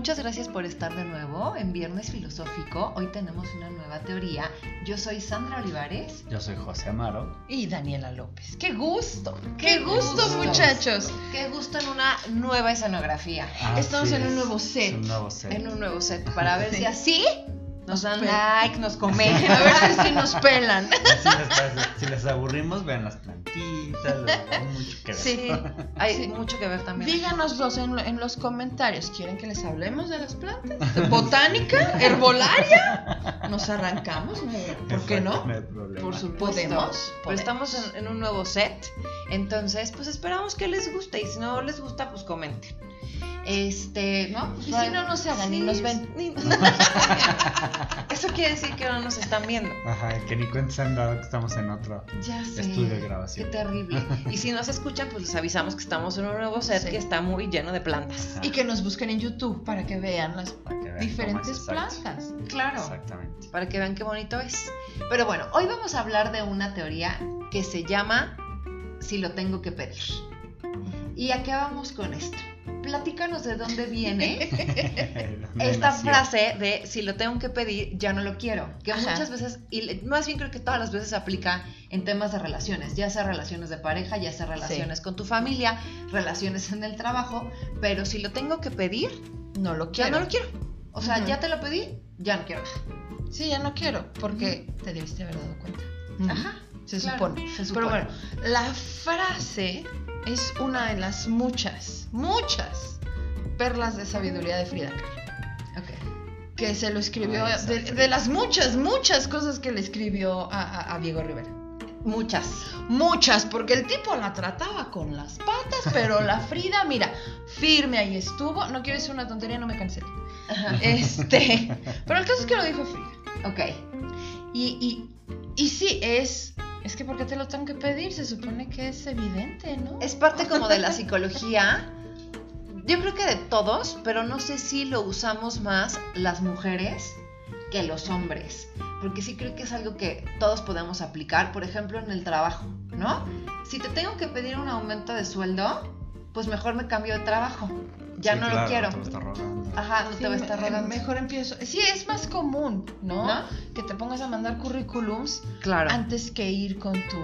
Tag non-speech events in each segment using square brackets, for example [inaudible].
muchas gracias por estar de nuevo en Viernes Filosófico. Hoy tenemos una nueva teoría. Yo soy Sandra Olivares. Yo soy José Amaro. Y Daniela López. ¡Qué gusto! ¡Qué, gusto, muchachos! Qué gusto en una nueva escenografía. Estamos en un nuevo set. un nuevo set. En un nuevo set. Para ver si [laughs] así nos dan like, nos [laughs] comentan. A ver si nos pelan. si les aburrimos, vean las plantitas. Hay mucho que ver. Sí, hay mucho que ver también. Díganoslos en, en, los comentarios. ¿Quieren que les hablemos de las plantas? [laughs] ¿Botánica? ¿Herbolaria? ¿Nos arrancamos? ¿Por qué no? Por supuesto. ¿Podemos? Pues estamos en, en un nuevo set. Entonces, pues esperamos que les guste. Y si no les gusta, pues comenten. Este, ¿no? Y si no nos hagan, ni nos ven. [laughs] Eso quiere decir que no nos están viendo. Ajá, que ni cuenta se han dado que estamos en otro estudio de grabación. Qué terrible. [laughs] Y si nos escuchan, pues les avisamos que estamos en un nuevo set que está muy lleno de plantas. Y que nos busquen en YouTube para que vean las diferentes plantas. Claro. Exactamente. Para que vean qué bonito es. Pero bueno, hoy vamos a hablar de una teoría que se llama Si lo tengo que pedir. ¿Y a qué vamos con esto? Platícanos de dónde viene [laughs] esta frase de si lo tengo que pedir, ya no lo quiero. Que muchas veces, y más bien creo que todas las veces aplica en temas de relaciones, ya sea relaciones de pareja, ya sea relaciones con tu familia, relaciones en el trabajo, pero si lo tengo que pedir, no lo quiero. Ya no lo quiero. O sea, ya te lo pedí, ya no quiero. Sí, ya no quiero, porque te debiste haber dado cuenta. Ajá. Se, supone. se supone. Pero bueno, la frase es una de las muchas, muchas perlas de sabiduría de Frida Kahlo. Okay. Que se lo escribió, de, las muchas, muchas cosas que le escribió a, Diego Rivera. Muchas. Muchas, porque el tipo la trataba con las patas, pero la Frida, mira, firme ahí estuvo. No quiero decir una tontería, no me cansé. Este, [laughs] pero el caso es que lo dijo Frida. Ok. Y, y, y sí, es es que porque te lo tengo que pedir, se supone que es evidente, ¿no? Es parte como de la psicología. Yo creo que de todos, pero no sé si lo usamos más las mujeres que los hombres. Porque sí creo que es algo que todos podemos aplicar, por ejemplo, en el trabajo, ¿no? Si te tengo que pedir un aumento de sueldo, pues mejor me cambio de trabajo ya no lo quiero. No te va a Ajá, no te va a estar rogando. Mejor empiezo. Sí, es más común, ¿no? Que te pongas a mandar currículums claro. antes que ir con tu.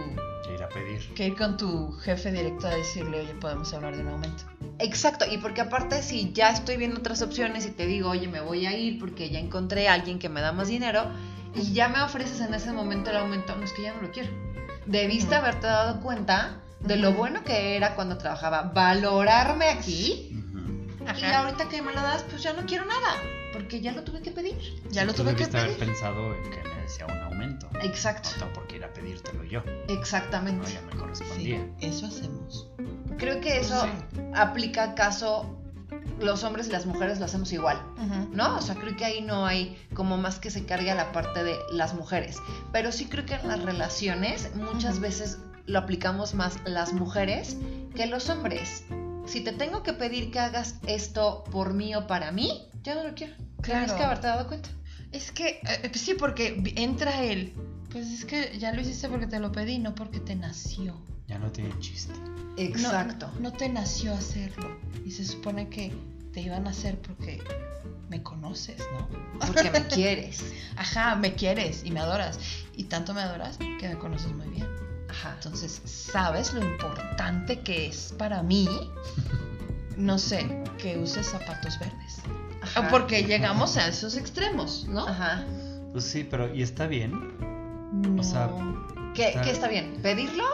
Que ir a pedir. Que ir con tu jefe directo a decirle, oye, podemos hablar de un aumento. Exacto, y porque aparte, si ya estoy viendo otras opciones y te digo, oye, me voy a ir porque ya encontré a alguien que me da más dinero y ya me ofreces en ese momento el aumento, no es que ya no lo quiero. Debiste haberte dado cuenta de lo bueno que era cuando trabajaba, valorarme aquí y ahorita que me lo das, pues ya no quiero nada, porque ya lo tuve que pedir. Ya lo tuve que pedir. haber pensado en que me decía un aumento. Exacto. No porque ir a pedírtelo yo. Exactamente. No, ya me correspondía. eso hacemos. Creo que eso aplica caso los hombres y las mujeres lo hacemos igual, ¿no? O sea, creo que ahí no hay como más que se cargue a la parte de las mujeres. Pero sí creo que en las relaciones muchas veces lo aplicamos más las mujeres que los hombres si te tengo que pedir que hagas esto por mí o para mí, ya no lo quiero. Claro. Tienes que haberte dado cuenta. Es que, eh, sí, porque entra él. Pues es que ya lo hiciste porque te lo pedí, no porque te nació. Ya no tiene chiste. Exacto. No, te nació hacerlo. Y se supone que te iban a hacer porque me conoces, ¿no? Porque me [laughs] quieres. Ajá, me quieres y me adoras. Y tanto me adoras que me conoces muy bien. Entonces, ¿sabes lo importante que es para mí? [laughs] No sé, que uses zapatos verdes. Porque llegamos a esos extremos, ¿no? Ajá. Pues sí, pero ¿y está bien? No. O sea, ¿Qué está... bien? ¿Pedirlo?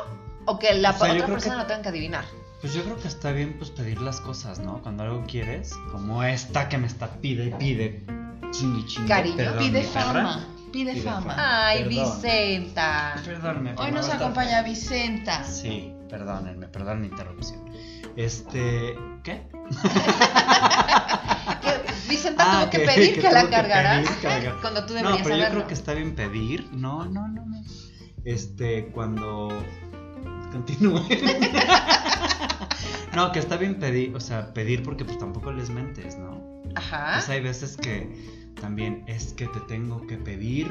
¿O que la otra persona lo tenga que adivinar? Pues yo creo que está bien pues pedir las cosas, ¿no? Cuando algo quieres, como esta que me está pide y pide, chingui Cariño, pide fama. Pide, fama. Ay, Vicenta. Perdónenme. Hoy nos acompaña Vicenta. Sí, perdónenme, perdón la interrupción. Este, ¿qué? [laughs] Vicenta tuvo ah, que, pedir que, la cargaras cuando tú deberías No, pero yo creo que está bien pedir. No, no, no, no. Este, cuando continúe. [laughs] no, que está bien pedir, o sea, pedir porque pues tampoco les mentes, ¿no? Ajá. Pues hay veces que también es que te tengo que pedir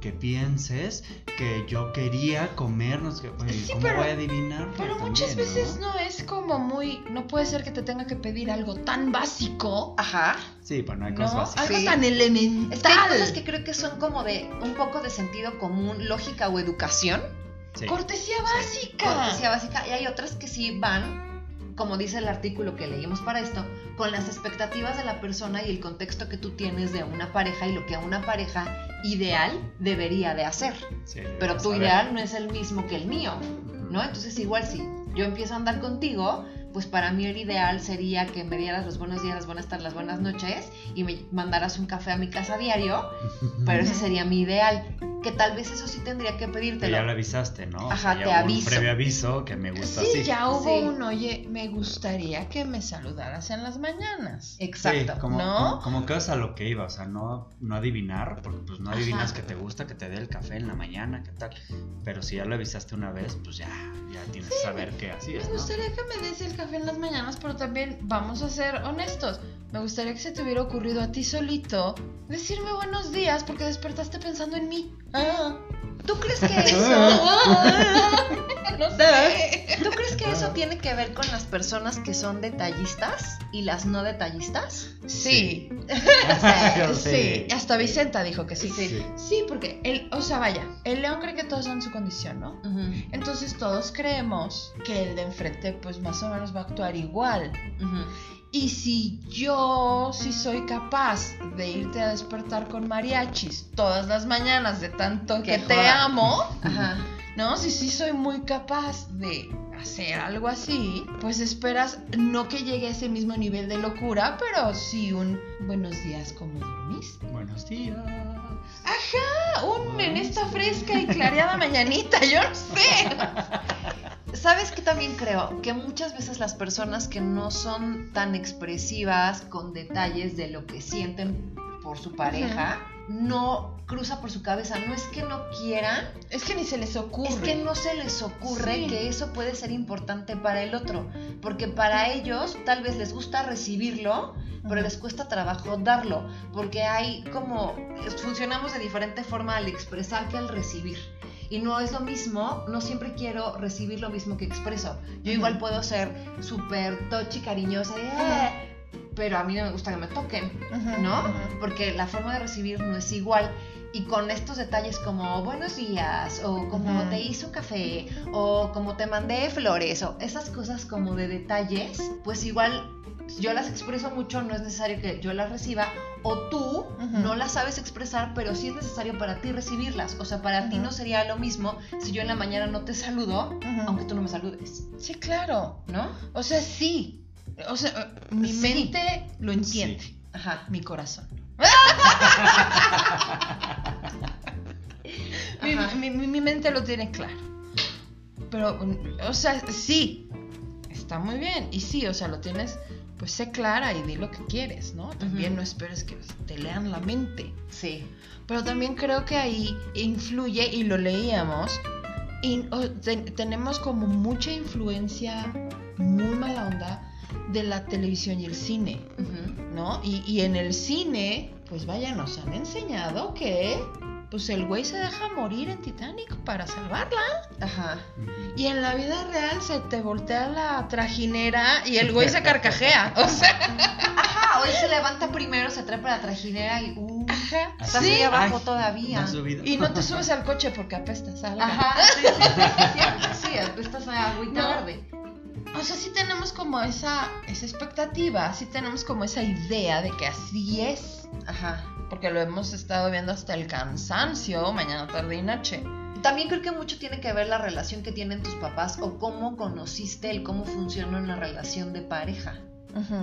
que pienses que yo quería comer, no sé, ¿cómo voy a adivinar? Pero muchas veces ¿no? es como muy, no puede ser que te tenga que pedir algo tan básico. Ajá. Sí, pues no hay cosas básicas. Algo tan elemental. Es que hay cosas que creo que son como de un poco de sentido común, lógica o educación. Cortesía básica. Cortesía básica. Y hay otras que sí van como dice el artículo que leímos para esto, con las expectativas de la persona y el contexto que tú tienes de una pareja y lo que una pareja ideal debería de hacer. Pero tu ideal no es el mismo que el mío, ¿no? Entonces igual si yo empiezo a andar contigo, pues para mí el ideal sería que me dieras los buenos días, las buenas tardes, las buenas noches y me mandaras un café a mi casa diario, [laughs] pero ese sería mi ideal. Que tal vez eso sí tendría que pedírtelo. ya lo avisaste, ¿no? Ajá, te aviso. Un previo aviso que me gusta sí, así. ya hubo un, oye, me gustaría que me saludaras en las mañanas. Exacto. como, ¿no? Como, que es a lo que iba, o sea, no, no adivinar, porque pues no adivinas que te gusta que te dé el café en la mañana, qué tal. Pero si ya lo avisaste una vez, pues ya, ya tienes que saber qué así es. Me gustaría que me des el café en las mañanas, pero también vamos a ser honestos. Me gustaría que se te hubiera ocurrido a ti solito decirme buenos días porque despertaste pensando en mí. Ah. [laughs] [laughs] ¿Tú crees que eso? no sé. ¿Tú crees que eso tiene que ver con las personas que son detallistas y las no detallistas? Sí. sí. [laughs] Hasta Vicenta dijo que sí. sí. Sí, porque el, o sea, vaya, el león cree que todos son su condición, ¿no? Entonces todos creemos que el de enfrente, pues más o menos va a actuar igual. Y si yo sí soy capaz de irte a despertar con mariachis todas las mañanas de tanto que te amo, ¿no? Si sí soy muy capaz de hacer algo así, pues esperas no que llegue a ese mismo nivel de locura, pero sí un buenos días, ¿cómo dormiste? Buenos días. Ajá, un en esta fresca y clareada mañanita, yo no sé. [laughs] ¿Sabes qué también creo? Que muchas veces las personas que no son tan expresivas con detalles de lo que sienten por su pareja, no cruza por su cabeza. No es que no quieran. Es que ni se les ocurre. Es que no se les ocurre que eso puede ser importante para el otro. Porque para ellos tal vez les gusta recibirlo, pero les cuesta trabajo darlo. Porque hay como. Funcionamos de diferente forma al expresar que al recibir. Y no es lo mismo, no siempre quiero recibir lo mismo que expreso. Yo igual puedo ser súper tochi, cariñosa, eh", pero a mí no me gusta que me toquen, ¿no? Porque la forma de recibir no es igual. Y con estos detalles como buenos días, o como te hice un café, o como te mandé flores, o esas cosas como de detalles, pues igual yo las expreso mucho, no es necesario que yo las reciba, o tú no las sabes expresar, pero sí es necesario para ti recibirlas. O sea, para ti no sería lo mismo si yo en la mañana no te saludo, aunque tú no me saludes. Sí, claro. ¿No? O sea, sí. O sea, mi mente lo entiende. Ajá. Mi corazón. [laughs] mi, mi mente lo tiene claro. Pero, o sea, sí, está muy bien. Y sí, o sea, lo tienes pues sé clara y di lo que quieres, ¿no? También no esperes que te lean la mente. Sí. Pero también creo que ahí influye, y lo leíamos, y, tenemos como mucha influencia muy mala onda de la televisión y el cine, ¿no? Y, y en el cine, pues vaya, nos han enseñado que pues el güey se deja morir en Titanic para salvarla. Ajá. Y en la vida real se te voltea la trajinera y el güey se carcajea. [laughs] O sea. Ajá, hoy se levanta primero, se trepa la trajinera y. Uh, Ajá. Está sí. abajo todavía. y no te [laughs] subes al coche porque apestas a Ajá, sí, sí, sí, sí, apestas a agüita verde. O sea, sí tenemos como esa, esa expectativa, sí tenemos como esa idea de que así es. Ajá porque lo hemos estado viendo hasta el cansancio, mañana, tarde y noche. También creo que mucho tiene que ver la relación que tienen tus papás o cómo conociste el cómo funciona una relación de pareja,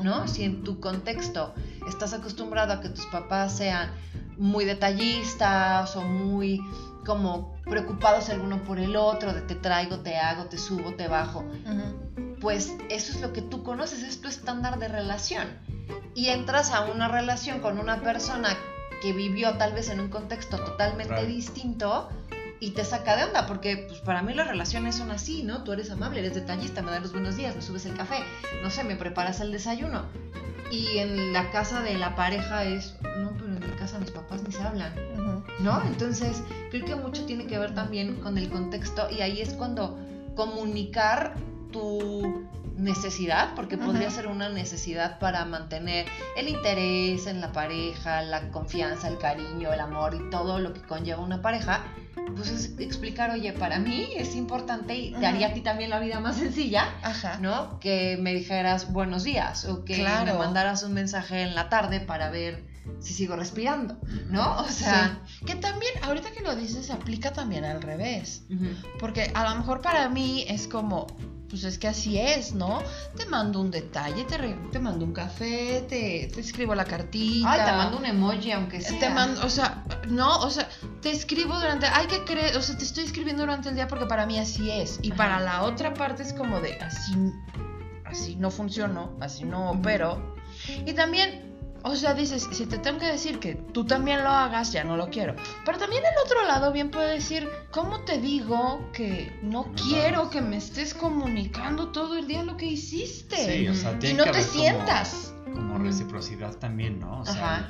¿no? Si en tu contexto estás acostumbrado a que tus papás sean muy detallistas o muy como preocupados el uno por el otro, de te traigo, te hago, te subo, te bajo, pues eso es lo que tú conoces, es tu estándar de relación. Y entras a una relación con una persona que vivió tal vez en un contexto totalmente distinto y te saca de onda, porque pues para mí las relaciones son así, ¿no? Tú eres amable, eres detallista, me das los buenos días, me subes el café, no sé, me preparas el desayuno. Y en la casa de la pareja es no, pero en mi casa mis papás ni se hablan, ¿no? Entonces, creo que mucho tiene que ver también con el contexto y ahí es cuando comunicar tu necesidad, porque podría ser una necesidad para mantener el interés en la pareja, la confianza, el cariño, el amor y todo lo que conlleva una pareja, pues es explicar, oye, para mí es importante y te haría a ti también la vida más sencilla, ¿no? Que me dijeras buenos días o que me mandaras un mensaje en la tarde para ver si sigo respirando, ¿no? O sea, que también, ahorita que lo dices, aplica también al revés. Porque a lo mejor para mí es como, pues es que así es, ¿no? Te mando un detalle, te, te mando un café, te, te, escribo la cartita. Ay, te mando un emoji, aunque sea. Te mando, o sea, no, o sea, te escribo durante, hay que creer, o sea, te estoy escribiendo durante el día porque para mí así es. Y para la otra parte es como de, así, así no funcionó, así no opero. Y también o sea, dices, si te tengo que decir que tú también lo hagas, ya no lo quiero. Pero también el otro lado bien puede decir, ¿cómo te digo que no, quiero que me estés comunicando todo el día lo que hiciste? Sí, o sea, y no te sientas. Como, reciprocidad también, ¿no? O sea,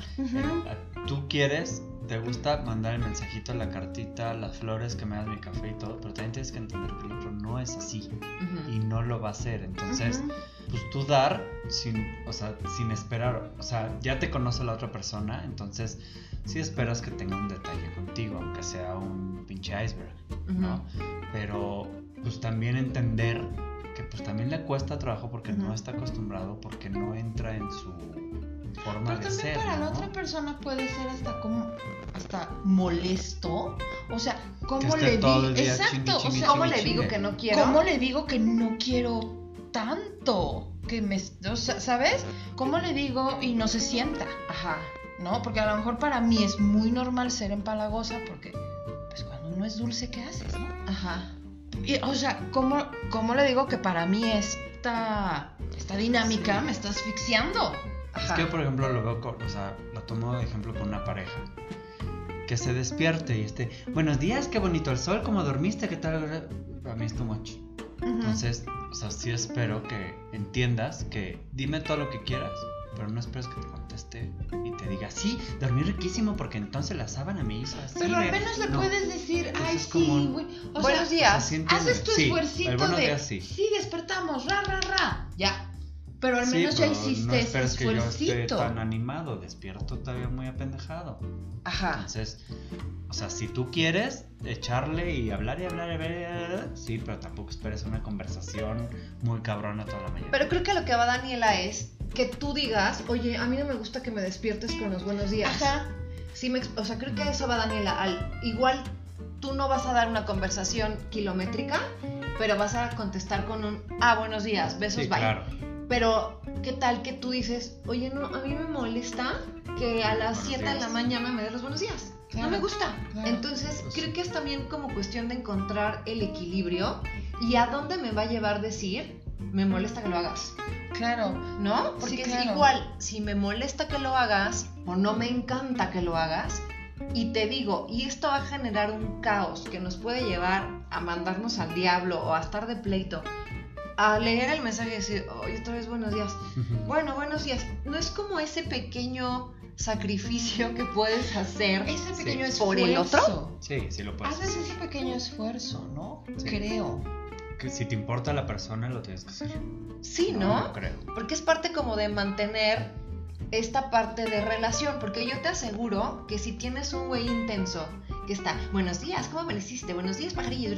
tú quieres, te gusta mandar el mensajito, la cartita, las flores que me das mi café y todo, pero también tienes que entender que el otro no es así y no lo va a hacer. Entonces pues tú dar sin, o sea, sin esperar, o sea, ya te conoce la otra persona, entonces sí esperas que tenga un detalle contigo, aunque sea un pinche iceberg, ¿no? Pero pues también entender que pues también le cuesta trabajo porque no está acostumbrado, porque no entra en su forma Pero de ser. Para la otra persona puede ser hasta como hasta molesto, o sea, ¿cómo le digo? Exacto, o sea, ¿cómo le digo que no quiero? ¿Cómo le digo que no quiero tanto que me, ¿sabes? ¿Cómo le digo y no se sienta? Ajá. ¿No? Porque a lo mejor para mí es muy normal ser empalagosa porque, pues cuando uno es dulce, ¿qué haces, no? Ajá. Y, o sea, ¿cómo, ¿cómo le digo que para mí esta, esta dinámica me está asfixiando? Ajá. Es que yo, por ejemplo, lo veo, con, o sea, lo tomo de ejemplo con una pareja. Que se despierte y esté, buenos días, qué bonito el sol, ¿cómo dormiste? ¿Qué tal? Para mí es too much. Entonces, o sea, sí espero que entiendas que dime todo lo que quieras, pero no esperes que te conteste y te diga, sí, dormí riquísimo porque entonces la sábana me hizo así. Pero al menos le puedes decir, ay, sí, güey. buenos días. haces tu esfuercito de, sí. sí, despertamos, ra, ra, ra. Ya, pero al menos ya hiciste no ese esfuercito. Que yo esté tan animado, despierto todavía muy apendejado. Ajá. Entonces, o sea, si tú quieres echarle y hablar y hablar y hablar, sí, pero tampoco esperes una conversación muy cabrona toda la mañana. Pero creo que lo que va Daniela es que tú digas, oye, a mí no me gusta que me despiertes con los buenos días. Ajá. Sí me, o sea, creo que eso va Daniela. Al, igual tú no vas a dar una conversación kilométrica, pero vas a contestar con un, ah, buenos días, besos, sí, bye. Claro. Pero, ¿qué tal que tú dices, oye, no, a mí me molesta que a las 7 de la mañana me des los buenos días? no me gusta. Entonces, pues creo que es también como cuestión de encontrar el equilibrio y a dónde me va a llevar decir, me molesta que lo hagas. Claro. ¿No? Porque es igual, si me molesta que lo hagas o no me encanta que lo hagas, y te digo, y esto va a generar un caos que nos puede llevar a mandarnos al diablo o a estar de pleito a leer el mensaje y decir, oye, otra vez buenos días. Bueno, buenos días. No es como ese pequeño sacrificio que puedes hacer ese pequeño esfuerzo. por el otro. Sí, sí lo puedes. Haces ese pequeño esfuerzo, ¿no? Creo. Que si te importa la persona, lo tienes que hacer. Sí, ¿no? creo. Porque es parte como de mantener esta parte de relación. Porque yo te aseguro que si tienes un güey intenso que está, buenos días, ¿cómo amaneciste? Buenos días, pajarillo.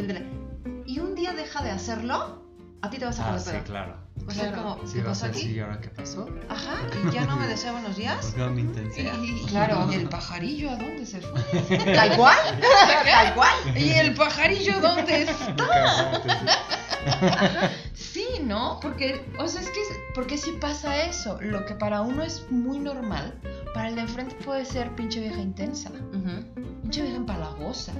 Y un día deja de hacerlo, a ti te vas a poner ah, sí, claro. O sea, como, sí, ¿qué pasó aquí? Sí, ¿y ahora qué pasó? Ajá, [laughs] y ya no me desea buenos días. Porque mi intensidad. Y, claro, ¿y el pajarillo a dónde se fue? [laughs] Tal cual, [laughs] tal cual. ¿Y el pajarillo dónde está? sí, ¿no? Porque, o sea, es que, porque si pasa eso, lo que para uno es muy normal, para el de enfrente puede ser pinche vieja intensa, pinche vieja empalagosa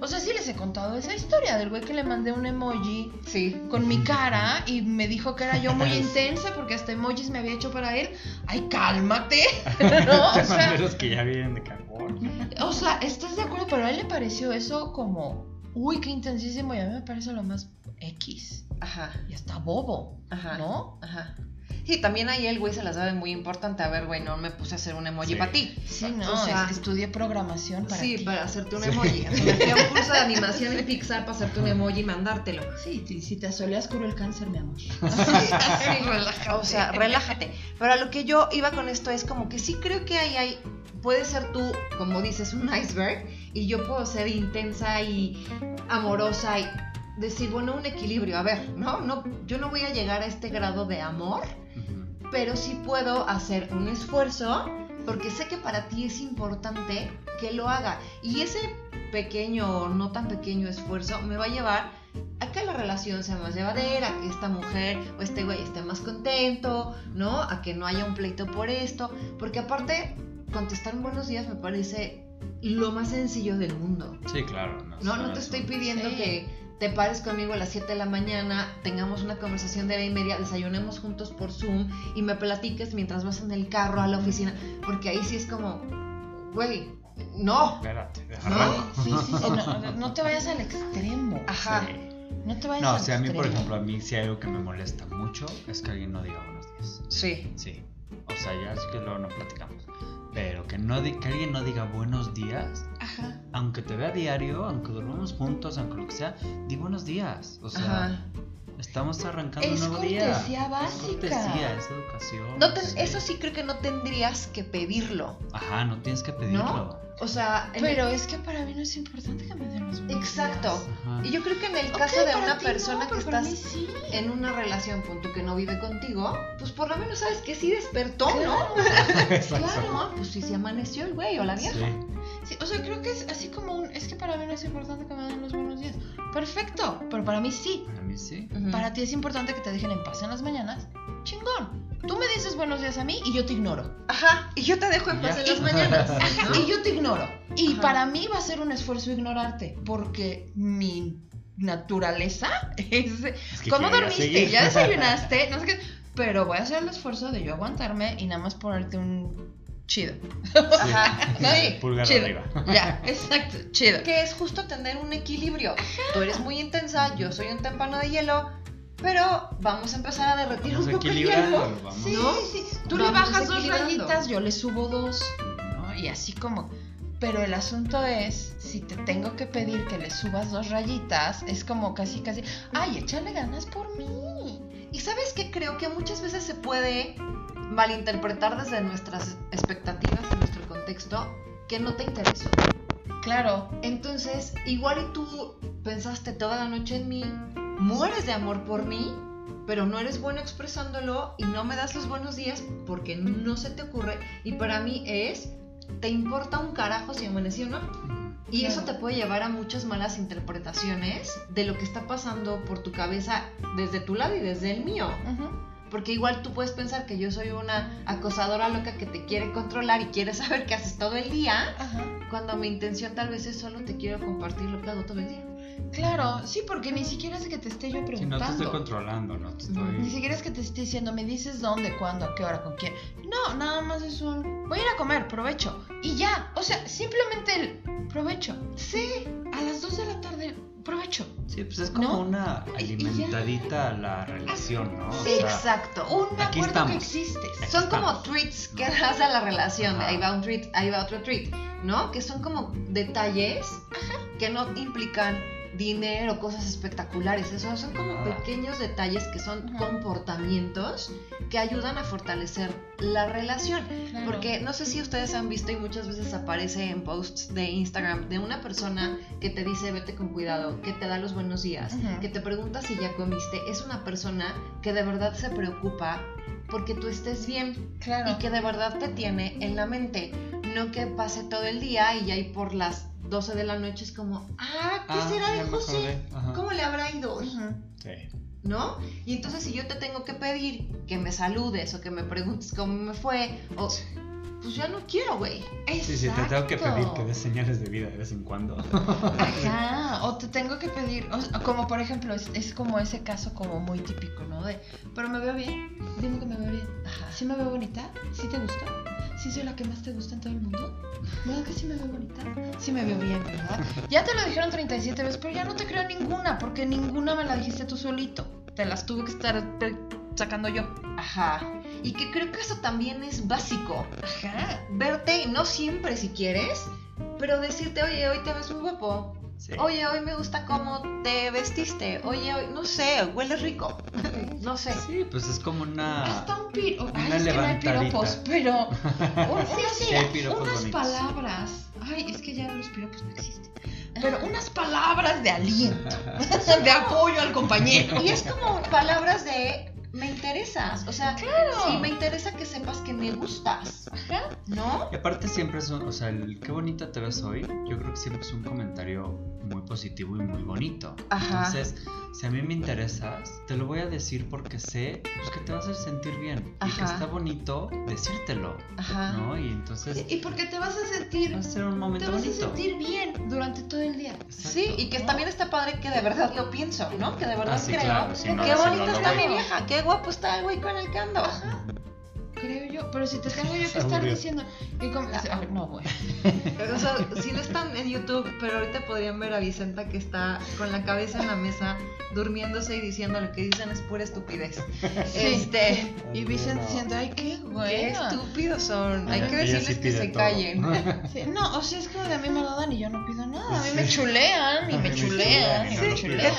o sea, sí les he contado esa historia del güey que le mandé un emoji sí. con mi cara y me dijo que era yo muy [laughs] intensa porque hasta emojis me había hecho para él. Ay, cálmate. [laughs] ¿No? O sea, los que ya vienen de carbón. O sea, ¿estás de acuerdo? Pero a él le pareció eso como, uy, qué intensísimo y a mí me parece lo más X. Ajá. Y hasta bobo. Ajá. ¿No? Ajá. Sí, también ahí el güey se las da muy importante. A ver, güey, no me puse a hacer un emoji para ti. Sí, no, o sea, estudié programación para Sí, para hacerte un emoji. O sea, me fui a un curso de [laughs] animación en Pixar para hacerte un emoji y mandártelo. Sí, si te asoleas curo el cáncer, mi amor. [laughs] Sí, sí, relájate. O sea, relájate. Pero a lo que yo iba con esto es como que sí creo que ahí hay, puede ser tú, como dices, un iceberg y yo puedo ser intensa y amorosa y decir, bueno, un equilibrio, a ver, ¿no? no yo no voy a llegar a este grado de amor, pero sí puedo hacer un esfuerzo porque sé que para ti es importante que lo haga. Y ese pequeño o no tan pequeño esfuerzo me va a llevar a que la relación sea más llevadera, a que esta mujer o este güey esté más contento, ¿no? A que no haya un pleito por esto. Porque aparte, contestar buenos días me parece lo más sencillo del mundo. Sí, claro. No, no, te estoy pidiendo que te pares conmigo a las 7 de la mañana, tengamos una conversación de hora y media, desayunemos juntos por Zoom y me platiques mientras vas en el carro a la oficina, porque ahí sí es como, güey, no. Espérate, ¿No? Sí, sí, sí, no, te vayas al extremo. Ajá. No te vayas al extremo. No, o sea, a mí, por ejemplo, a mí si hay algo que me molesta mucho es que alguien no diga buenos días. Sí. Sí. O sea, ya es que luego no platicamos. Pero que, no que alguien no diga buenos días, Ajá. aunque te vea diario, aunque durmamos juntos, aunque lo que sea, di buenos días. O sea, estamos arrancando un nuevo día. Es cortesía básica. Es cortesía, es educación. No Eso sí creo que no tendrías que pedirlo. Ajá, no tienes que pedirlo. O sea, pero es que para mí no es importante que me den los buenos Exacto. Y yo creo que en el caso de una persona que estás en una relación, punto que no vive contigo, pues por lo menos sabes que sí despertó, ¿no? claro, [laughs] pues sí se amaneció el güey o la vieja. Sí. o sea, creo que es así como un. Es que para mí no es importante que me den los buenos días. Perfecto, pero para mí sí. Para mí sí. Para ti es importante que te dejen en paz en las mañanas. Chingón. Tú me dices buenos días a mí y yo te ignoro. Ajá. Y yo te dejo en paz en las mañanas. [laughs] Y yo te ignoro. Y para mí va a ser un esfuerzo ignorarte, porque mi naturaleza es. ¿Cómo dormiste? ¿Ya [laughs] desayunaste? No sé qué. Pero voy a hacer el esfuerzo de yo aguantarme y nada más ponerte un chido. Ajá. [laughs] Sí. Pulgar arriba. Ya, exacto, chido. Que es justo tener un equilibrio. Tú eres muy intensa, yo soy un tempano de hielo pero vamos a empezar a derretir un poco el hielo. Sí, sí. Tú le bajas dos rayitas, yo le subo dos, ¿no? Y así como. Pero el asunto es, si te tengo que pedir que le subas dos rayitas, es como casi, casi, ay, échale ganas por mí. Y sabes que creo que muchas veces se puede malinterpretar desde nuestras expectativas, en nuestro contexto, que no te interesó. Claro. Entonces, igual y tú pensaste toda la noche en mí, mueres de amor por mí, pero no eres bueno expresándolo y no me das los buenos días porque no se te ocurre. Y para mí es, te importa un carajo si amaneció o no. Y eso te puede llevar a muchas malas interpretaciones de lo que está pasando por tu cabeza desde tu lado y desde el mío. Porque igual tú puedes pensar que yo soy una acosadora loca que te quiere controlar y quiere saber qué haces todo el día, cuando mi intención tal vez es solo te quiero compartir lo que hago todo el día. Claro, sí, porque ni siquiera es que te esté yo preguntando. Si no te estoy controlando, no te estoy... Ni siquiera es que te esté diciendo, me dices dónde, cuándo, a qué hora, con quién. No, nada más es un, voy a ir a comer, provecho. Y ya, o sea, simplemente el provecho. Sí, a las 2 de la tarde, provecho. Sí, pues es como una alimentadita a la relación, ¿no? Sí, exacto. Un acuerdo que existe. son como treats que das a la relación. Ahí va un treat, ahí va otro treat, ¿no? Que son como detalles que no implican dinero, cosas espectaculares. Eso son como pequeños detalles que son comportamientos que ayudan a fortalecer la relación. Porque no sé si ustedes han visto y muchas veces aparece en posts de Instagram de una persona que te dice vete con cuidado, que te da los buenos días, que te pregunta si ya comiste. Es una persona que de verdad se preocupa porque tú estés bien y que de verdad te tiene en la mente. No que pase todo el día y ya hay por las 12 de la noche es como, ah, ¿qué ah, será de José? ¿Cómo le habrá ido? Sí. ¿No? Y entonces si yo te tengo que pedir que me saludes o que me preguntes cómo me fue, o pues ya no quiero, güey. Sí, sí, te tengo que pedir que des señales de vida de vez en cuando. [laughs] Ajá, o te tengo que pedir, como por ejemplo, es, es, como ese caso como muy típico, ¿no? De, pero me veo bien, dime que me veo bien. Ajá. ¿Sí me veo bonita? ¿Sí te gusta? ¿Sí soy la que más te gusta en todo el mundo? ¿Verdad que sí me veo bonita? Sí me veo bien, ¿verdad? Ya te lo dijeron 37 veces, pero ya no te creo ninguna, porque ninguna me la dijiste tú solito. Te las tuve que estar sacando yo. Ajá. Y que creo que eso también es básico. Ajá. Verte, no siempre si quieres, pero decirte, oye, hoy te ves muy guapo. Oye, hoy me gusta cómo te vestiste. Oye, hoy, no sé, huele rico. [laughs] no sé. Sí, pues es como una. Hasta un piropo. Ay, es que no hay piropos, pero. [laughs] sí, sí, unas palabras. Ay, es que ya los piropos no existen. Pero unas palabras de aliento, [laughs] de apoyo al compañero. Y es como palabras de me interesas. O sea, claro. sí, me interesa que sepas que me gustas. ¿No? Y aparte siempre es un, o sea, el qué bonita te ves hoy, yo creo que siempre es un comentario muy positivo y muy bonito. Ajá. Entonces, si a mí me interesas, te lo voy a decir porque sé pues, que te vas a hacer sentir bien y que está bonito decírtelo. Ajá. ¿No? Y entonces. Y porque te vas a sentir. Va a ser un momento te vas a sentir bien durante todo el día. Sí, y que también está padre que de verdad lo pienso, ¿no? Que de verdad ah, creo. Claro, qué bonita está mi vieja, qué guapo está el güey con el que ando. Ajá creo yo. Pero si te tengo yo que estar diciendo. no, güey. O sea, si no están en YouTube, pero ahorita podrían ver a Vicenta que está con la cabeza en la mesa, durmiéndose y diciendo lo que dicen es pura estupidez. Este. Y Vicenta diciendo, ay, qué güey. Qué estúpidos son. Hay que decirles que se callen. [laughs] no, o sea, es que a mí me lo dan y yo no pido nada. A mí me chulean y me chulean y me chulean.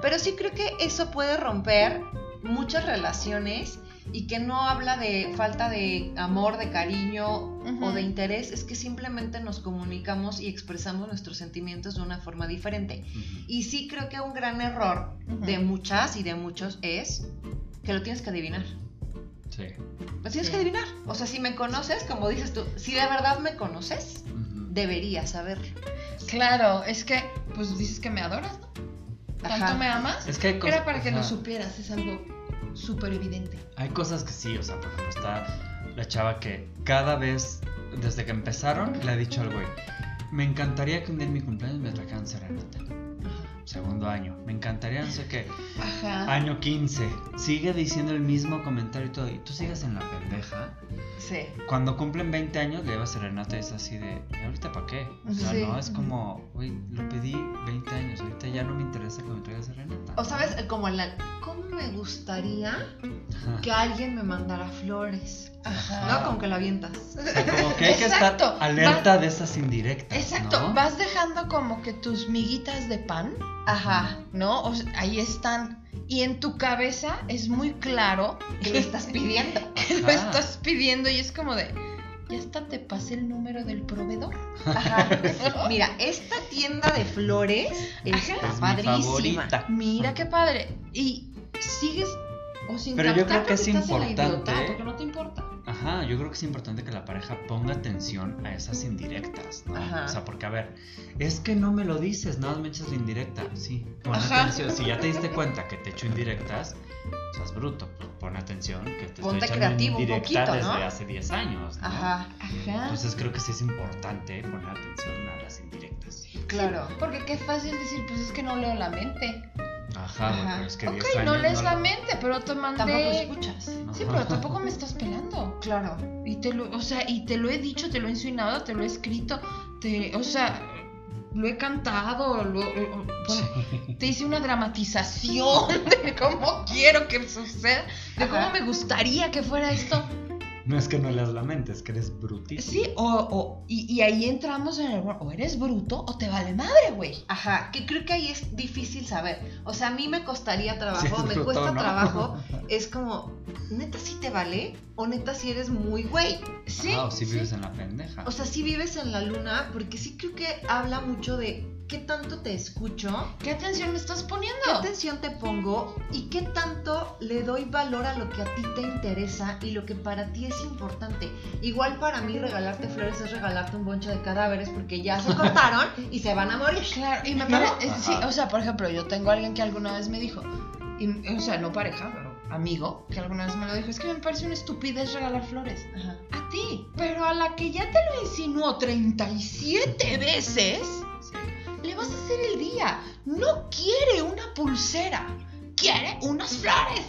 Pero sí creo que eso puede romper muchas relaciones y que no habla de falta de amor, de cariño o de interés, es que simplemente nos comunicamos y expresamos nuestros sentimientos de una forma diferente. Y sí creo que un gran error de muchas y de muchos es que lo tienes que adivinar. Sí. Lo tienes que adivinar. O sea, si me conoces, como dices tú, si de verdad me conoces, deberías saberlo. Claro, es que, pues dices que me adoras, ¿no? ¿Tanto me amas? Es que Era para que lo supieras, es algo súper evidente. Hay cosas que sí, o sea, por ejemplo, está la chava que cada vez, desde que empezaron, le ha dicho al güey, me encantaría que un día en mi cumpleaños me trajeran serenata. Segundo año, me encantaría, no sé qué. Ajá. Año 15, sigue diciendo el mismo comentario y todo. Y tú sigues en la pendeja. Sí. Cuando cumplen 20 años, le lleva serenata y es así de, ¿y ahorita para qué? O sea, no, es como, uy, lo pedí 20 años, ahorita ya no me interesa que me traiga serenata. O sabes, como la, ¿cómo me gustaría que alguien me mandara flores? Ajá. No, como que lo avientas. como que hay que estar alerta de esas indirectas. Exacto, vas dejando como que tus miguitas de pan. Ajá. ¿No? O ahí están. Y en tu cabeza es muy claro que lo estás pidiendo. que [laughs] [laughs] lo estás pidiendo y es como de. Ya hasta te pasé el número del proveedor. Ajá. [laughs] Mira, esta tienda de flores está padrísima. Mira qué padre. Y sigues o sin Pero yo creo que es importante. porque no te importa. Ajá, yo creo que es importante que la pareja ponga atención a esas indirectas, ¿no? O sea, porque a ver, es que no me lo dices, nada más me echas la indirecta. Sí, pon atención. Si ya te diste cuenta que te echo indirectas, seas bruto, pues pon atención que te estoy echando indirecta desde hace 10 años, ¿no? Ajá, ajá. Entonces creo que sí es importante poner atención a las indirectas. Claro. porque qué fácil decir, pues es que no leo la mente. Ajá, es que Ok, no lees la mente, pero te mandé. Tampoco escuchas. Sí, pero [laughs] tampoco me estás pelando. Claro. Y te lo, o sea, y te lo he dicho, te lo he insinuado, te lo he escrito, te, o sea, lo he cantado, lo, te hice una dramatización [laughs] de cómo quiero que suceda, de cómo me gustaría que fuera esto. No es que no leas la mente, es que eres brutísimo. Sí, o, o y, ahí entramos en el, o eres bruto o te vale madre, güey. Ajá, que creo que ahí es difícil saber. O sea, a mí me costaría trabajo, me cuesta trabajo. [laughs] Es como, neta sí te vale o neta si eres muy güey. Sí. o si vives en la pendeja. O sea, si vives en la luna, porque sí creo que habla mucho de qué tanto te escucho, qué atención me estás poniendo, qué atención te pongo y qué tanto le doy valor a lo que a ti te interesa y lo que para ti es importante. Igual para mí regalarte flores es regalarte un boncho de cadáveres porque ya se [laughs] cortaron y se van a morir. Claro, y me parece, sí, o sea, por ejemplo, yo tengo a alguien que alguna vez me dijo, o sea, no pareja, pero amigo, que alguna vez me lo dijo, es que me parece una estupidez regalar flores. Ajá. A ti. Pero a la que ya te lo insinuó 37 veces, vas a hacer el día. No quiere una pulsera, quiere unas flores.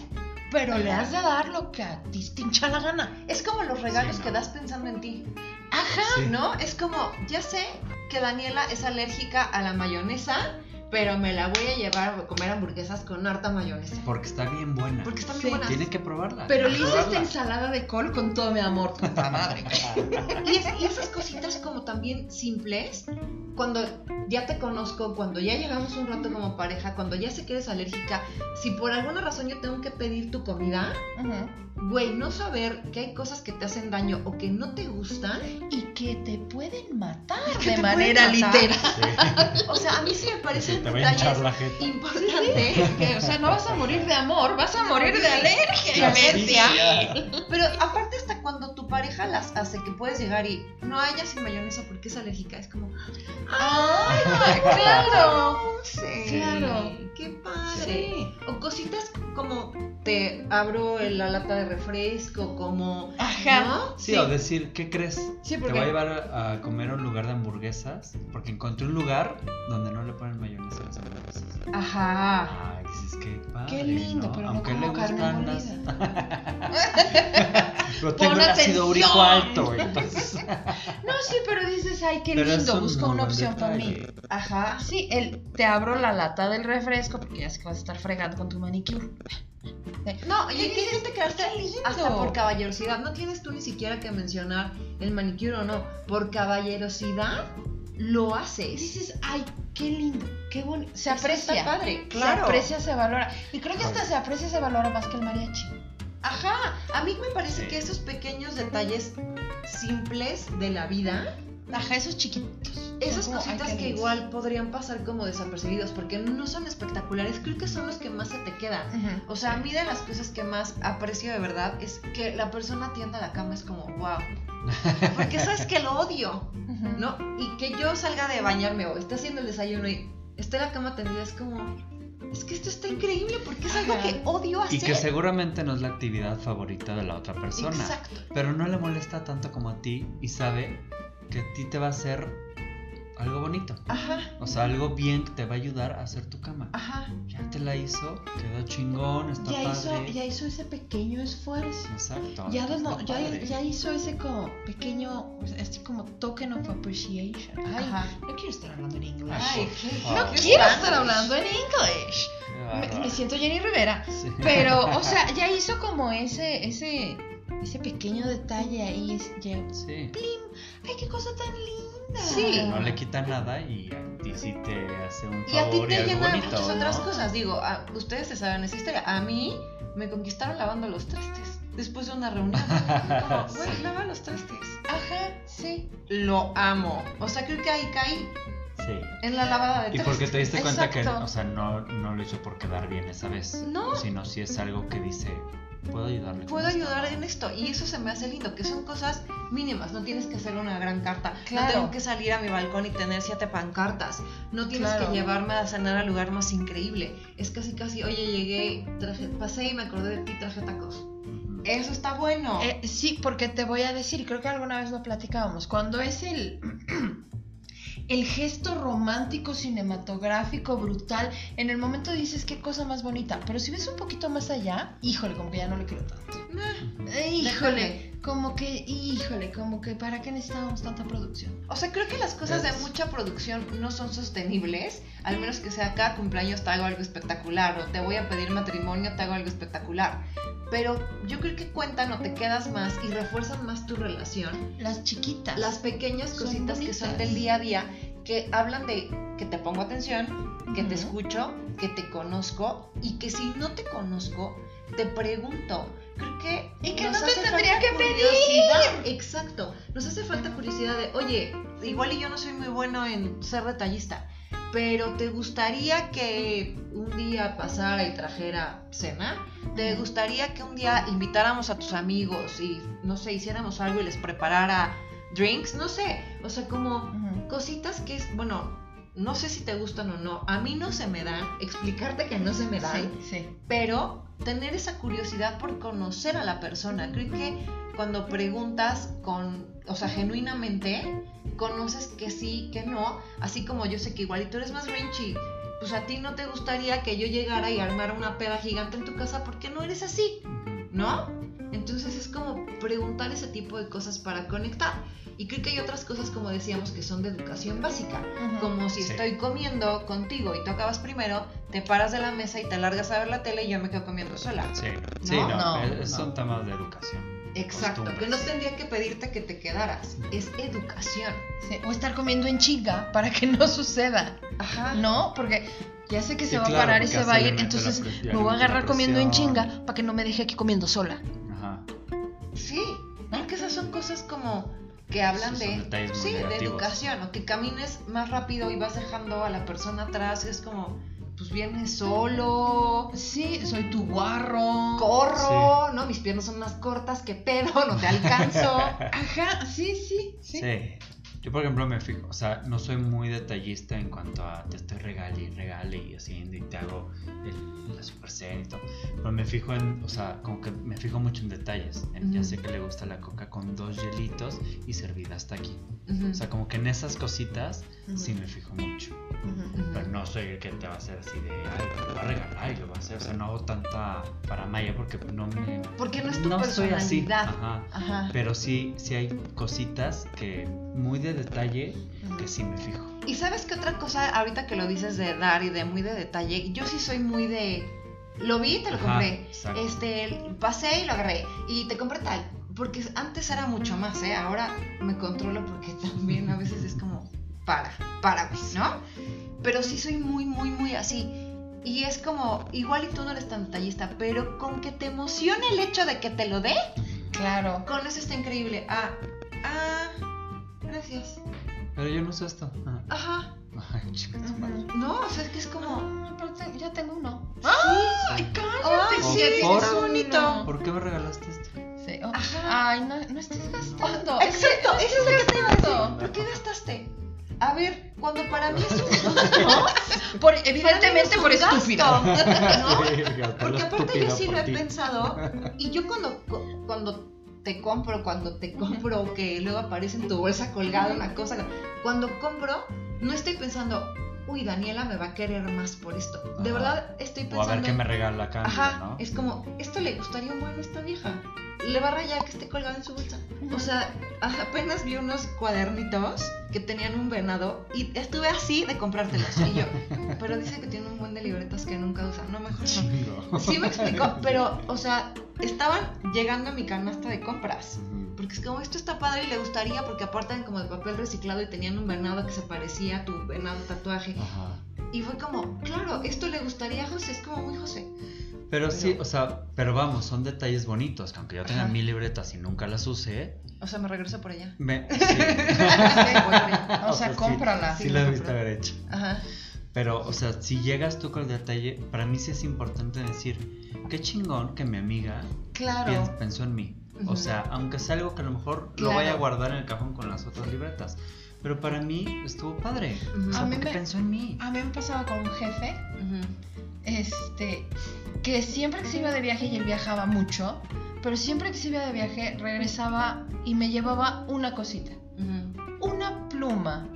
Pero le has de dar lo que a ti te hincha la gana. Es como los regalos que das pensando en ti. Ajá, ¿no? Es como, ya sé que Daniela es alérgica a la mayonesa, pero me la voy a llevar a comer hamburguesas con harta mayonesa. Porque está bien buena. Porque está bien buena. Tienes que probarla. Pero le hice esta ensalada de col con todo mi amor, puta madre. [laughs] y, esas cositas como también simples, cuando ya te conozco, cuando ya llegamos un rato como pareja, cuando ya sé que eres alérgica, si por alguna razón yo tengo que pedir tu comida, güey, no saber que hay cosas que te hacen daño o que no te gustan y que te pueden matar de manera literal. o sea, a mí sí me parece importante. o sea, no vas a morir de amor, vas a morir de alergia. Pero aparte hasta cuando tu pareja las hace que puedes llegar y no haya sin mayonesa porque es alérgica, es como ¡Ah! [laughs] claro! Sí, claro. ¡Qué padre! O cositas como te abro la lata de refresco, como. Ajá. Sí, o decir, ¿qué crees? Te voy a llevar a comer a un lugar de hamburguesas porque encontré un lugar donde no le ponen mayonesa a las hamburguesas. Ajá. Que padre. Qué lindo, pero Aunque no como gustan las. pero [laughs] tengo un ácido úrico alto, entonces. [laughs] no, sí, pero dices, ay, qué lindo, busco una opción para mí. Ajá. Sí, el, te abro la lata del refresco porque ya sé que vas a estar fregando con tu manicure. [laughs] No, y hay que te quedaste hasta por caballerosidad. No tienes tú ni siquiera que mencionar el manicure o no. Por caballerosidad lo haces. Dices, ay, qué lindo, qué bonito. Se aprecia. Está padre, claro. Se aprecia, se valora. Y creo que hasta se aprecia, se valora más que el mariachi. Ajá, a mí me parece que esos pequeños detalles simples de la vida Ajá, esos chiquitos. Esas cositas que igual podrían pasar como desapercibidos porque no son espectaculares, creo que son los que más se te quedan. O sea, a mí de las cosas que más aprecio de verdad es que la persona atienda la cama, es como, wow. [laughs] Porque sabes que lo odio, ¿no? Y que yo salga de bañarme o esté haciendo el desayuno y esté la cama tendida, es como, es que esto está increíble porque es algo que odio hacer. Y que seguramente no es la actividad favorita de la otra persona. Exacto. Pero no le molesta tanto como a ti y sabe que a ti te va a hacer algo bonito. Ajá. O sea, algo bien que te va a ayudar a hacer tu cama. Ajá. Ya te la hizo, quedó chingón, está ya padre. Hizo, ya hizo ese pequeño esfuerzo. Exacto. Ya, ya, hizo ese como pequeño, así como token of appreciation. Ay, Ajá. no quiero estar hablando en inglés. Ay, no quiero estar hablando en inglés. Me, siento Jenny Rivera. Pero, o sea, [laughs] ya hizo como ese, ese ese pequeño detalle ahí es ya, sí. ¡plim! ¡Ay, qué cosa tan linda! Sí. No le quita nada y a ti sí te hace un favor y a ti te llena bonito, muchas otras cosas. Digo, ustedes se saben esa historia. A mí me conquistaron lavando los trastes después de una reunión. [laughs] Como, güey, lava los trastes. Ajá, sí. Lo amo. O sea, creo que ahí caí. Sí. En la lavada de trastes. Y porque te diste cuenta que, o sea, no, no lo hizo por quedar bien esa vez. No. Sino si es algo que dice, puedo ayudarle. Puedo ayudar en esto. Y eso se me hace lindo, que son cosas mínimas. No tienes que hacer una gran carta. No tengo que salir a mi balcón y tener siete pancartas. No tienes que llevarme a cenar al lugar más increíble. Es casi, casi, oye, llegué, traje, pasé y me acordé de ti, traje tacos. Eso está bueno. Eh, sí, porque te voy a decir, creo que alguna vez lo platicábamos, cuando es el [clears throat] el gesto romántico, cinematográfico, brutal, en el momento dices qué cosa más bonita, pero si ves un poquito más allá, híjole, como que ya no le quiero tanto. Eh, híjole, como que, híjole, como que para qué necesitábamos tanta producción. O sea, creo que las cosas de mucha producción no son sostenibles, al menos que sea cada cumpleaños te hago algo espectacular o te voy a pedir matrimonio, te hago algo espectacular. Pero yo creo que cuentan o te quedas más y refuerzan más tu relación. Las chiquitas. Las pequeñas cositas que son del día a día, que hablan de que te pongo atención, que te escucho, que te conozco y que si no te conozco, te pregunto. Creo que. Y que no te tendría que pedir. Exacto. Nos hace falta curiosidad de, oye, igual y yo no soy muy bueno en ser detallista pero ¿te gustaría que un día pasara y trajera cena? ¿Te gustaría que un día invitáramos a tus amigos y, no sé, hiciéramos algo y les preparara drinks? No sé, o sea, como cositas que es, bueno, no sé si te gustan o no, a mí no se me dan, explicarte que no se me dan, sí. pero tener esa curiosidad por conocer a la persona, creo que cuando preguntas con, o sea, genuinamente, conoces que sí, que no, así como yo sé que igual y tú eres más Rinchy, pues a ti no te gustaría que yo llegara y armara una peda gigante en tu casa porque no eres así, ¿no? Entonces es como preguntar ese tipo de cosas para conectar. Y creo que hay otras cosas, como decíamos, que son de educación básica. Como si estoy comiendo contigo y tú acabas primero, te paras de la mesa y te largas a ver la tele y yo me quedo comiendo sola. Sí, sí, no, son temas de educación. Exacto, que no tendría que pedirte que te quedaras, es educación. o estar comiendo en chinga para que no suceda. Ajá. ¿No? Porque ya sé que se va a parar y se va a ir, entonces me voy a agarrar comiendo en chinga para que no me deje aquí comiendo sola. Ajá. Sí, porque esas son cosas como que hablan de, sí, de educación, o que camines más rápido y vas dejando a la persona atrás, es como pues vienes solo. Sí, soy tu guarro. Corro, ¿no? Mis piernas son más cortas que pedo, [laughs] no te alcanzo. Ajá, sí, sí, sí. Sí. Yo, por ejemplo, me fijo, o sea, no soy muy detallista en cuanto a te estoy regale y regale y así, y te hago el, la super y todo. Pero me fijo en, o sea, como que me fijo mucho en detalles. Ya sé que le gusta la coca con dos hielitos y servida hasta aquí. O sea, como que en esas cositas sí me fijo mucho. Pero no soy el que te va a hacer así de, ay, lo va a regalar y lo va a hacer. O sea, no hago tanta para Maya porque no me. Porque no es tu no personalidad. Soy así. Ajá. Ajá. Pero sí, sí hay cositas que muy de detalle que sí me fijo. Y sabes qué otra cosa, ahorita que lo dices de dar y de muy de detalle, yo sí soy muy de. Lo vi y te lo compré. Este, pasé y lo agarré. Y te compré tal. Porque antes era mucho más, ¿eh? Ahora me controlo porque [laughs] también a veces es como, para, para, ¿no? Pero sí soy muy, muy, muy así. Y es como, igual y tú no eres tan detallista, pero con que te emocione el hecho de que te lo dé. Claro. Con eso está increíble. Ah, ah, gracias. Pero yo no sé esto. Ah. Ajá. Ay, chica, No, o sea, es que es como. Ah, pero ya tengo uno. ¡Ay, cállate! sí, está bonito. ¿Por qué me regalaste esto? Sí. Oh, Ay, no, no estés gastando. exacto, eso es lo que te iba a decir. ¿Por qué gastaste? A ver, cuando para mí es un [laughs] gasto, por, evidentemente por estúpido. ¿no? Porque aparte yo sí lo he pensado y yo cuando, cuando te compro, cuando te compro, que luego aparece en tu bolsa colgada una cosa, cuando compro, no estoy pensando, uy, Daniela me va a querer más por esto. De verdad estoy pensando. O a ver qué me regala acá. Ajá, es como, esto le gustaría un buen a esta vieja. Le va a rayar que esté colgado en su bolsa. O sea, apenas vi unos cuadernitos que tenían un venado y estuve así de comprártelos. Y yo, [laughs] pero dice que tiene un buen de libretas que nunca usa. No, mejor no. Sí me explicó, [laughs] pero, o sea, estaban llegando a mi canasta de compras. Porque es como, esto está padre y le gustaría, porque aparte como de papel reciclado y tenían un venado que se parecía a tu venado tatuaje. Ajá. Y fue como, claro, esto le gustaría a José, es como muy José. Pero, sí, o sea, pero vamos, son detalles bonitos, que aunque yo tenga mil libretas y nunca las use. O sea, me regreso por. Me, [laughs] sí. [laughs] o, sea, cómprala. Sí, sí la debiste haber hecho. Ajá. Pero, o sea, si llegas tú con el detalle, para mí sí es importante decir, qué chingón que mi amiga pensó en mí. O sea, aunque sea algo que a lo mejor lo vaya a guardar en el cajón con las otras libretas. Pero para mí estuvo padre. O sea, a mí me, pensó en mí. A mí me pasaba con un jefe, este, que siempre que se iba de viaje, y él viajaba mucho, pero siempre que se iba de viaje, regresaba y me llevaba una cosita. Una pluma,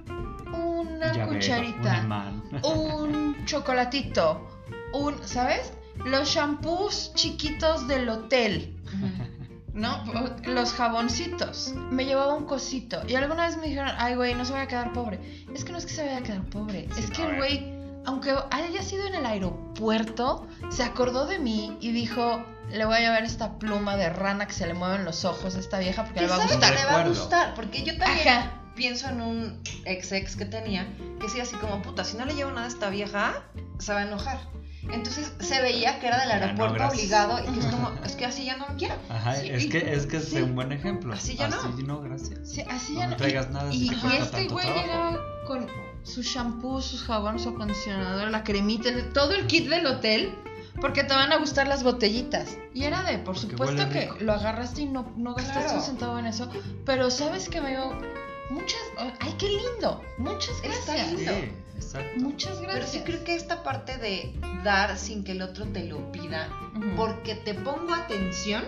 una cucharita, [laughs] un, chocolatito, un, ¿sabes? Los shampoos chiquitos del hotel. ¿no? Los jaboncitos. Me llevaba un cosito. Y alguna vez me dijeron, ay, güey, no se vaya a quedar pobre. Es que no es que se vaya a quedar pobre. es que el güey, aunque haya sido en el aeropuerto, se acordó de mí y dijo, le voy a llevar esta pluma de rana que se le mueven los ojos a esta vieja porque le va a gustar. le va a gustar, porque yo también pienso en un ex ex que tenía, que sí, así como, puta, si no le llevo nada a esta vieja, se va a enojar. Entonces se veía que era del aeropuerto obligado y que es como, [laughs] es que así ya no lo quiero. Ajá, es, que, es que es un buen ejemplo. Así ya no. Así no, gracias. Sí, así ya no. No traigas nada. Y, y este güey llegaba con su shampoo, sus jabones, su acondicionador, la cremita, todo el kit del hotel. Porque te van a gustar las botellitas. Y era de, por supuesto que lo agarraste y no, no gastaste un centavo en eso. Pero sabes que me muchas. ¡Ay, qué lindo! Muchas gracias. Está lindo. Muchas gracias. Pero sí creo que esta parte de dar sin que el otro te lo pida, porque te pongo atención,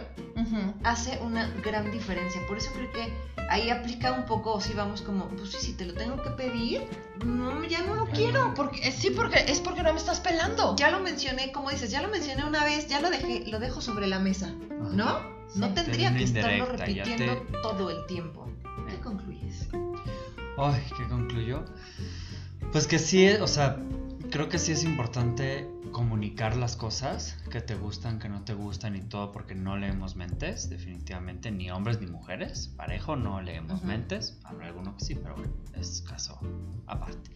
hace una gran diferencia. Por eso creo que ahí aplica un poco, si vamos como, pues sí, si te lo tengo que pedir, no, ya no lo quiero. Porque, eh, sí, porque es porque no me estás pelando. Ya lo mencioné, como dices, ya lo mencioné una vez, ya lo dejé, lo dejo sobre la mesa, ¿no? No tendría que estarlo repitiendo todo el tiempo. Ay, ¿qué concluyó? Pues que sí, o sea, creo que sí es importante comunicar las cosas que te gustan, que no te gustan y todo, porque no leemos mentes, definitivamente, ni hombres ni mujeres. Parejo no leemos mentes. Habrá alguno que sí, pero bueno, es caso aparte.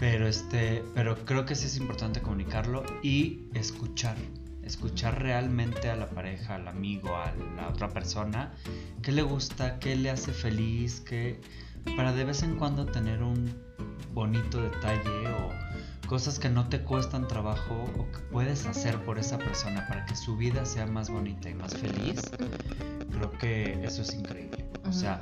Pero este, pero creo que sí es importante comunicarlo y escuchar. Escuchar realmente a la pareja, al amigo, a la otra persona, qué le gusta, qué le hace feliz, qué para de vez en cuando tener un bonito detalle o cosas que no te cuestan trabajo o que puedes hacer por esa persona para que su vida sea más bonita y más feliz, creo que eso es increíble. O sea,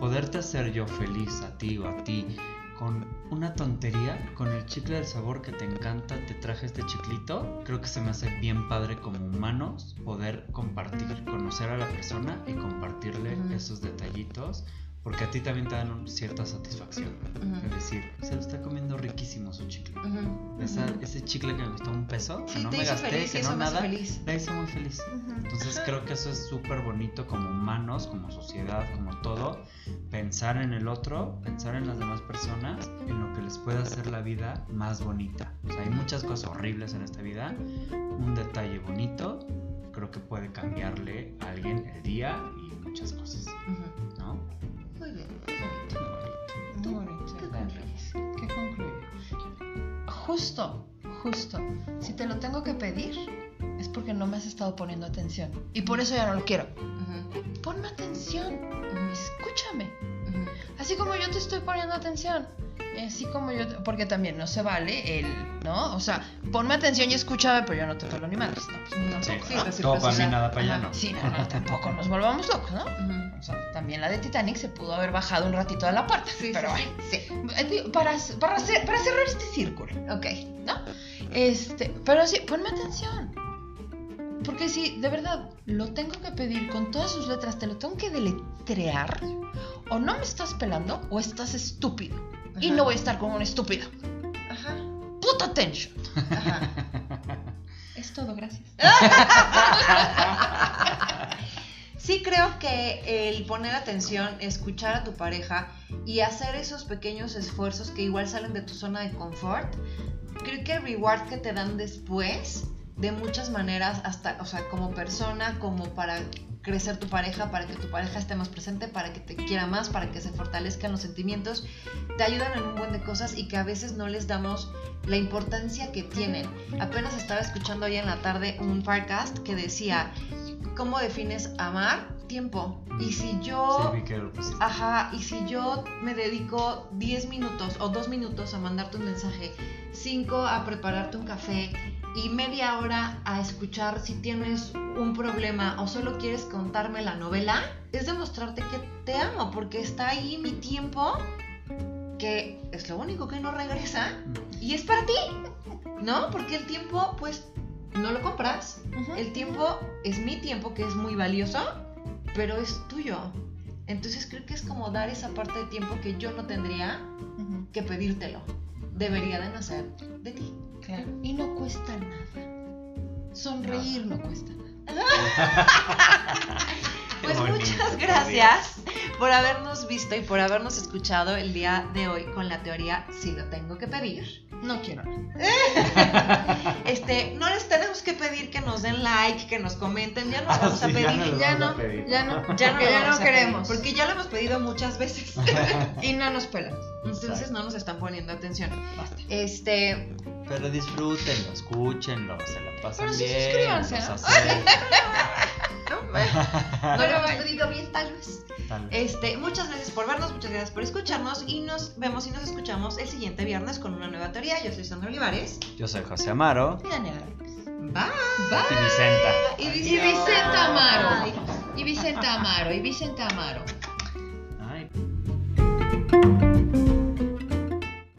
poderte hacer yo feliz a ti o a ti con una tontería, con el chicle del sabor que te encanta, te traje este chiclito, creo que se me hace bien padre como humanos poder compartir, conocer a la persona y compartirle esos detallitos porque a ti también te dan cierta satisfacción. Es decir, se lo está comiendo riquísimo su chicle. ese chicle que me costó un peso, que no me gasté, que no nada, feliz. me hizo muy feliz. Entonces creo que eso es súper bonito como humanos, como sociedad, como todo. Pensar en el otro, pensar en las demás personas, en lo que les puede hacer la vida más bonita. O sea, hay muchas cosas horribles en esta vida. Un detalle bonito creo que puede cambiarle a alguien el día y muchas cosas. ¿No? Muy bien, muy bonito. ¿Qué concluyes? ¿Qué? Justo, justo. Si te lo tengo que pedir, es porque no me has estado poniendo atención. Y por eso ya no lo quiero. Ponme atención. Escúchame. Así como yo te estoy poniendo atención. Así como yo, porque también no se vale el, ¿no? O sea, ponme atención y escúchame, pero yo no te pelo ni madres, ¿no? Pues, tampoco, sí, ¿no? Todo para mí, nada para allá, ¿no? Sí, no, tampoco nos volvamos locos, ¿no? O sea, también la de Titanic se pudo haber bajado un ratito de la puerta, sí, pero bueno, sí. Eh, para, para, para cerrar este círculo, ¿ok? ¿No? Este, pero sí, ponme atención. Porque si de verdad lo tengo que pedir con todas sus letras, te lo tengo que deletrear, o no me estás pelando o estás estúpido y no voy a estar como un estúpido. Ajá. Puta attention. Ajá. [laughs] es todo, gracias. [laughs] sí creo que el poner atención, escuchar a tu pareja y hacer esos pequeños esfuerzos que igual salen de tu zona de confort, creo que el reward que te dan después, de muchas maneras, hasta, o sea, como persona, como para crecer tu pareja, para que tu pareja esté más presente, para que te quiera más, para que se fortalezcan los sentimientos, te ayudan en un buen de cosas y que a veces no les damos la importancia que tienen. Apenas estaba escuchando hoy en la tarde un podcast que decía, ¿cómo defines amar? Tiempo. Y si yo... Ajá, y si yo me dedico 10 minutos o 2 minutos a mandarte un mensaje, 5 a prepararte un café, y media hora a escuchar si tienes un problema o solo quieres contarme la novela, es demostrarte que te amo, porque está ahí mi tiempo, que es lo único que no regresa, y es para ti, ¿no? Porque el tiempo, pues, no lo compras. El tiempo es mi tiempo, que es muy valioso, pero es tuyo. Entonces creo que es como dar esa parte de tiempo que yo no tendría que pedírtelo. Debería de nacer de ti. Claro. Y no cuesta nada. Sonreír no, cuesta nada. [laughs] pues muchas gracias por habernos visto y por habernos escuchado el día de hoy con la teoría si lo tengo que pedir. No quiero. [laughs] este, no les tenemos que pedir que nos den like, que nos comenten, ya no ah, vamos a pedir, ya, no, ya no, ya no, ya no queremos, porque ya lo hemos pedido muchas veces [laughs] y no nos pelan. Entonces no nos están poniendo atención. Este, pero disfrútenlo, escúchenlo, se la pasan Pero sí bien. suscríbanse. ¿no? [laughs] no, [laughs] lo hemos pedido bien, tal vez. Este, muchas gracias por vernos, muchas gracias por escucharnos y nos vemos y nos escuchamos el siguiente viernes con una nueva teoría. Yo soy Sandra Olivares. Yo soy José Amaro. Y Daniela Bye. Bye. Y Vicenta. Y Vicenta, Amaro. Y Vicenta Amaro. Y Vicenta Amaro.